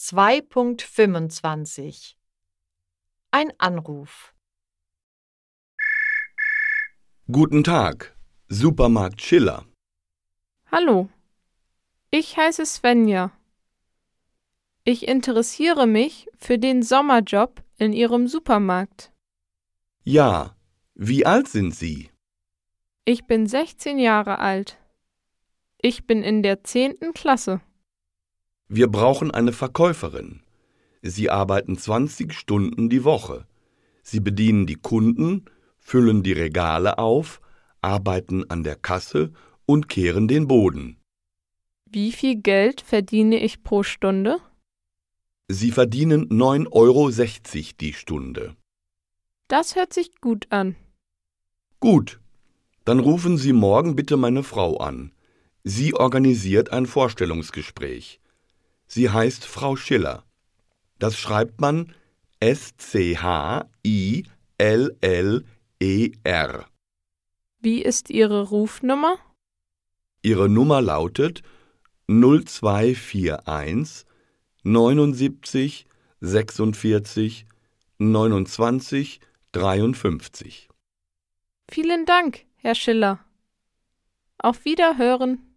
2.25 Ein Anruf Guten Tag, Supermarkt Schiller. Hallo, ich heiße Svenja. Ich interessiere mich für den Sommerjob in Ihrem Supermarkt. Ja, wie alt sind Sie? Ich bin 16 Jahre alt. Ich bin in der 10. Klasse. Wir brauchen eine Verkäuferin. Sie arbeiten 20 Stunden die Woche. Sie bedienen die Kunden, füllen die Regale auf, arbeiten an der Kasse und kehren den Boden. Wie viel Geld verdiene ich pro Stunde? Sie verdienen 9,60 Euro die Stunde. Das hört sich gut an. Gut, dann rufen Sie morgen bitte meine Frau an. Sie organisiert ein Vorstellungsgespräch. Sie heißt Frau Schiller. Das schreibt man S-C-H-I-L-L-E-R. Wie ist Ihre Rufnummer? Ihre Nummer lautet 0241 79 46 29 53. Vielen Dank, Herr Schiller. Auf Wiederhören.